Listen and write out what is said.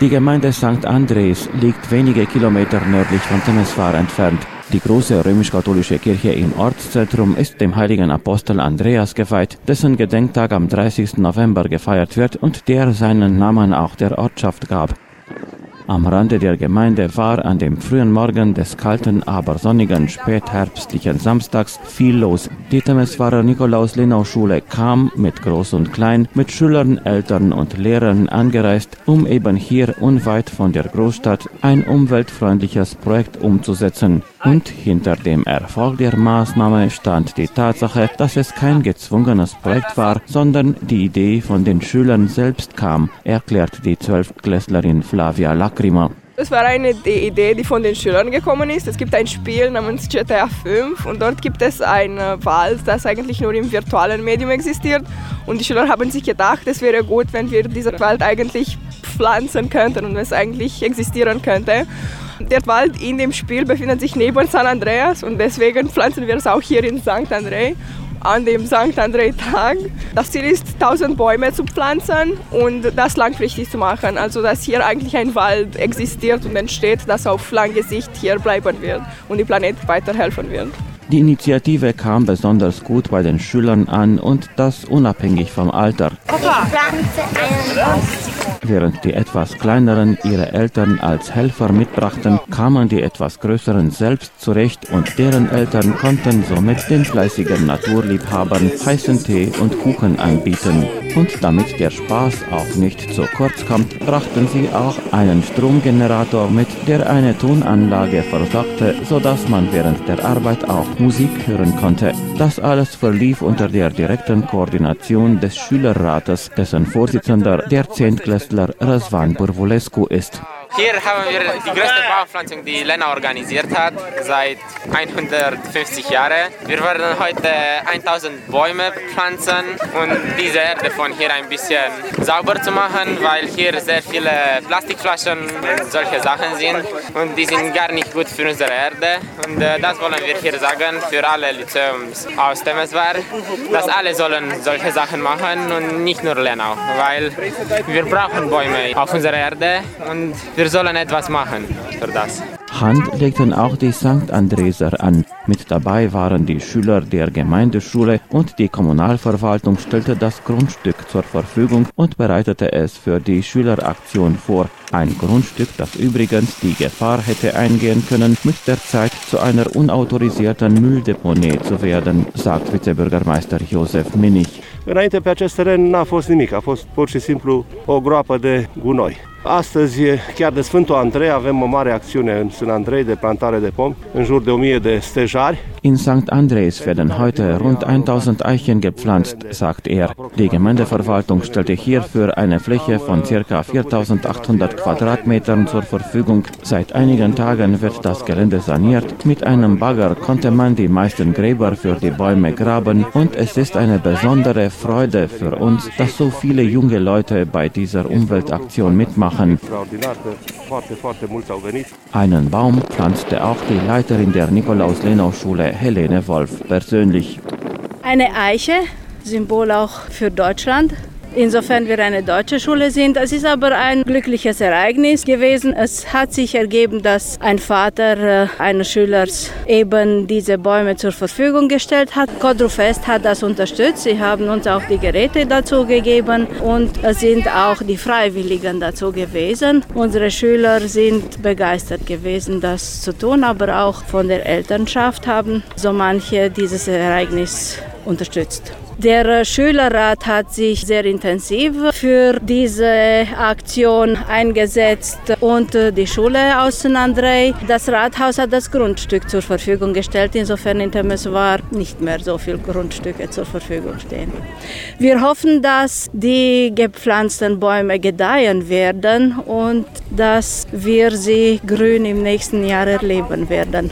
Die Gemeinde St. Andres liegt wenige Kilometer nördlich von Temeswar entfernt. Die große römisch-katholische Kirche im Ortszentrum ist dem heiligen Apostel Andreas geweiht, dessen Gedenktag am 30. November gefeiert wird und der seinen Namen auch der Ortschaft gab. Am Rande der Gemeinde war an dem frühen Morgen des kalten, aber sonnigen spätherbstlichen Samstags viel los. Die Temeswarer Nikolaus-Lenau-Schule kam mit Groß und Klein, mit Schülern, Eltern und Lehrern angereist, um eben hier unweit von der Großstadt ein umweltfreundliches Projekt umzusetzen. Und hinter dem Erfolg der Maßnahme stand die Tatsache, dass es kein gezwungenes Projekt war, sondern die Idee von den Schülern selbst kam, erklärt die Zwölfklässlerin Flavia Lacrima. Das war eine Idee, die von den Schülern gekommen ist. Es gibt ein Spiel namens GTA 5 und dort gibt es einen Wald, das eigentlich nur im virtuellen Medium existiert. Und die Schüler haben sich gedacht, es wäre gut, wenn wir diesen Wald eigentlich pflanzen könnten und es eigentlich existieren könnte. Der Wald in dem Spiel befindet sich neben San Andreas und deswegen pflanzen wir es auch hier in St. André an dem St. André-Tag. Das Ziel ist, 1000 Bäume zu pflanzen und das langfristig zu machen. Also, dass hier eigentlich ein Wald existiert und entsteht, das auf lange Sicht hier bleiben wird und dem Planet weiterhelfen wird. Die Initiative kam besonders gut bei den Schülern an und das unabhängig vom Alter. Während die etwas kleineren ihre Eltern als Helfer mitbrachten, kamen die etwas größeren selbst zurecht und deren Eltern konnten somit den fleißigen Naturliebhabern heißen Tee und Kuchen anbieten. Und damit der Spaß auch nicht zu kurz kommt, brachten sie auch einen Stromgenerator mit, der eine Tonanlage versorgte, sodass man während der Arbeit auch Musik hören konnte. Das alles verlief unter der direkten Koordination des Schülerrates, dessen Vorsitzender der Zehntklässler Wrestler Răzvan Bârvulescu Est. Hier haben wir die größte Baumpflanzung, die Lena organisiert hat, seit 150 Jahren. Wir werden heute 1000 Bäume pflanzen und diese Erde von hier ein bisschen sauber zu machen, weil hier sehr viele Plastikflaschen und solche Sachen sind und die sind gar nicht gut für unsere Erde. Und äh, das wollen wir hier sagen für alle Lyzeums aus Temeswar, dass alle sollen solche Sachen machen und nicht nur Lenau, weil wir brauchen Bäume auf unserer Erde und wir sollen etwas machen für das. Hand legten auch die St. Andreser an. Mit dabei waren die Schüler der Gemeindeschule und die Kommunalverwaltung stellte das Grundstück zur Verfügung und bereitete es für die Schüleraktion vor. Ein Grundstück, das übrigens die Gefahr hätte eingehen können, mit der Zeit zu einer unautorisierten Mülldeponie zu werden, sagt Vizebürgermeister Josef Minich. Înainte pe acest teren n-a fost nimic, a fost pur și simplu o groapă de gunoi. Astăzi, chiar de Sfântul Andrei, avem o mare acțiune în Sfânt Andrei de plantare de pomi, în jur de 1000 de stejari. In St. Andres werden heute rund 1000 Eichen gepflanzt, sagt er. Die Gemeindeverwaltung stellte hierfür eine Fläche von ca. 4800 Quadratmetern zur Verfügung. Seit einigen Tagen wird das Gelände saniert. Mit einem Bagger konnte man die meisten Gräber für die Bäume graben und es ist eine besondere Freude für uns, dass so viele junge Leute bei dieser Umweltaktion mitmachen. Einen Baum pflanzte auch die Leiterin der Nikolaus-Lenau-Schule Helene Wolf persönlich. Eine Eiche, Symbol auch für Deutschland. Insofern wir eine deutsche Schule sind. Es ist aber ein glückliches Ereignis gewesen. Es hat sich ergeben, dass ein Vater äh, eines Schülers eben diese Bäume zur Verfügung gestellt hat. Kodrufest hat das unterstützt. Sie haben uns auch die Geräte dazu gegeben und es sind auch die Freiwilligen dazu gewesen. Unsere Schüler sind begeistert gewesen, das zu tun, aber auch von der Elternschaft haben so manche dieses Ereignis unterstützt. Der Schülerrat hat sich sehr intensiv für diese Aktion eingesetzt und die Schule aus St. Das Rathaus hat das Grundstück zur Verfügung gestellt. Insofern in Temeswar nicht mehr so viele Grundstücke zur Verfügung stehen. Wir hoffen, dass die gepflanzten Bäume gedeihen werden und dass wir sie grün im nächsten Jahr erleben werden.